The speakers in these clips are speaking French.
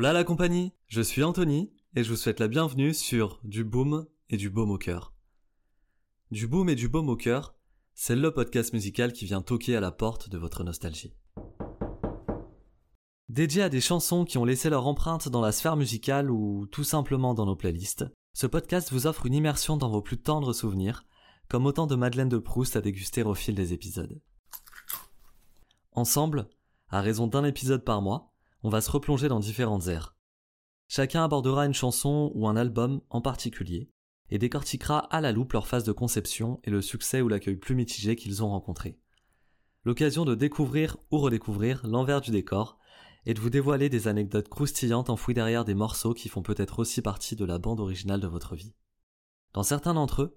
Hola la compagnie, je suis Anthony et je vous souhaite la bienvenue sur Du Boom et du Baume au. Du Boom et du Baume au cœur, c'est le podcast musical qui vient toquer à la porte de votre nostalgie. Dédié à des chansons qui ont laissé leur empreinte dans la sphère musicale ou tout simplement dans nos playlists, ce podcast vous offre une immersion dans vos plus tendres souvenirs, comme autant de Madeleine de Proust à déguster au fil des épisodes. Ensemble, à raison d'un épisode par mois, on va se replonger dans différentes ères. Chacun abordera une chanson ou un album en particulier et décortiquera à la loupe leur phase de conception et le succès ou l'accueil plus mitigé qu'ils ont rencontré. L'occasion de découvrir ou redécouvrir l'envers du décor et de vous dévoiler des anecdotes croustillantes enfouies derrière des morceaux qui font peut-être aussi partie de la bande originale de votre vie. Dans certains d'entre eux,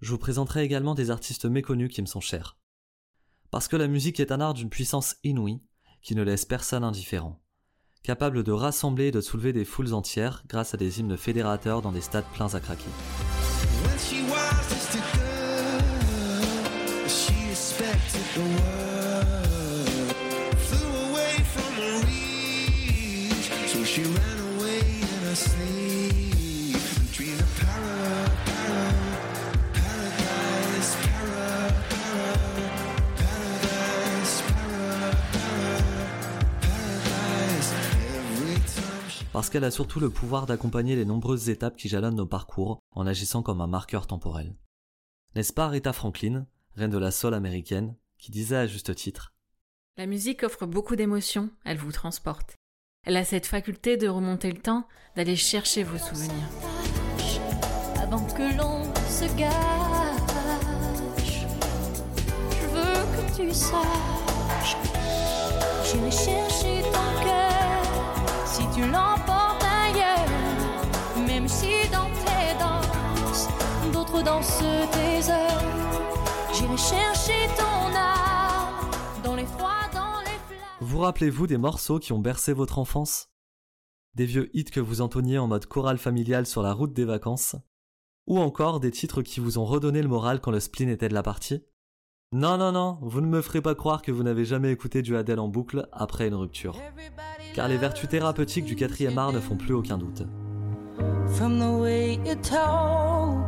je vous présenterai également des artistes méconnus qui me sont chers. Parce que la musique est un art d'une puissance inouïe qui ne laisse personne indifférent capable de rassembler et de soulever des foules entières grâce à des hymnes fédérateurs dans des stades pleins à craquer. Parce qu'elle a surtout le pouvoir d'accompagner les nombreuses étapes qui jalonnent nos parcours en agissant comme un marqueur temporel. N'est-ce pas Rita Franklin, reine de la soul américaine, qui disait à juste titre La musique offre beaucoup d'émotions, elle vous transporte. Elle a cette faculté de remonter le temps, d'aller chercher vos souvenirs. Avant que l'on se gâche, je veux que tu saches, j'irai chercher ton J'irai chercher ton âme dans les froids, dans les flammes. Vous rappelez-vous des morceaux qui ont bercé votre enfance? Des vieux hits que vous entonniez en mode chorale familial sur la route des vacances? Ou encore des titres qui vous ont redonné le moral quand le spleen était de la partie? Non, non, non, vous ne me ferez pas croire que vous n'avez jamais écouté du Adele en boucle après une rupture. Car les vertus thérapeutiques du quatrième art ne font plus aucun doute. From the way you talk.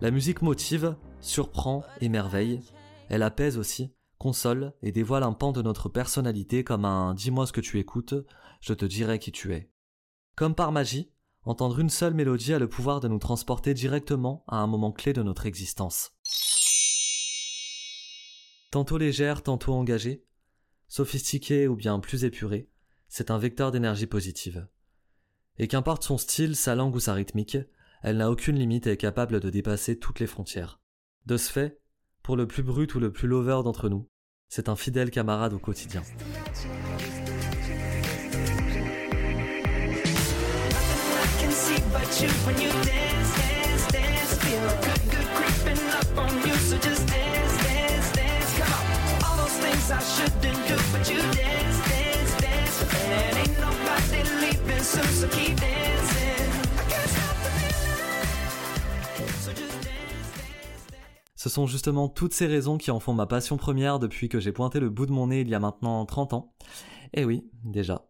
La musique motive, surprend, émerveille. Elle apaise aussi, console et dévoile un pan de notre personnalité comme un dis-moi ce que tu écoutes, je te dirai qui tu es. Comme par magie, entendre une seule mélodie a le pouvoir de nous transporter directement à un moment clé de notre existence. Tantôt légère, tantôt engagée, sophistiquée ou bien plus épurée, c'est un vecteur d'énergie positive. Et qu'importe son style, sa langue ou sa rythmique, elle n'a aucune limite et est capable de dépasser toutes les frontières. De ce fait, pour le plus brut ou le plus lover d'entre nous, c'est un fidèle camarade au quotidien. Ce sont justement toutes ces raisons qui en font ma passion première depuis que j'ai pointé le bout de mon nez il y a maintenant 30 ans. Eh oui, déjà.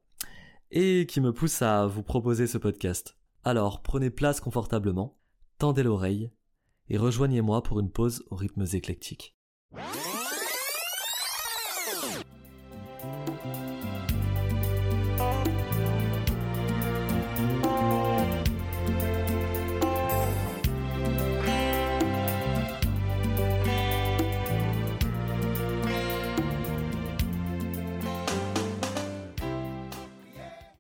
Et qui me pousse à vous proposer ce podcast. Alors prenez place confortablement, tendez l'oreille et rejoignez-moi pour une pause aux rythmes éclectiques.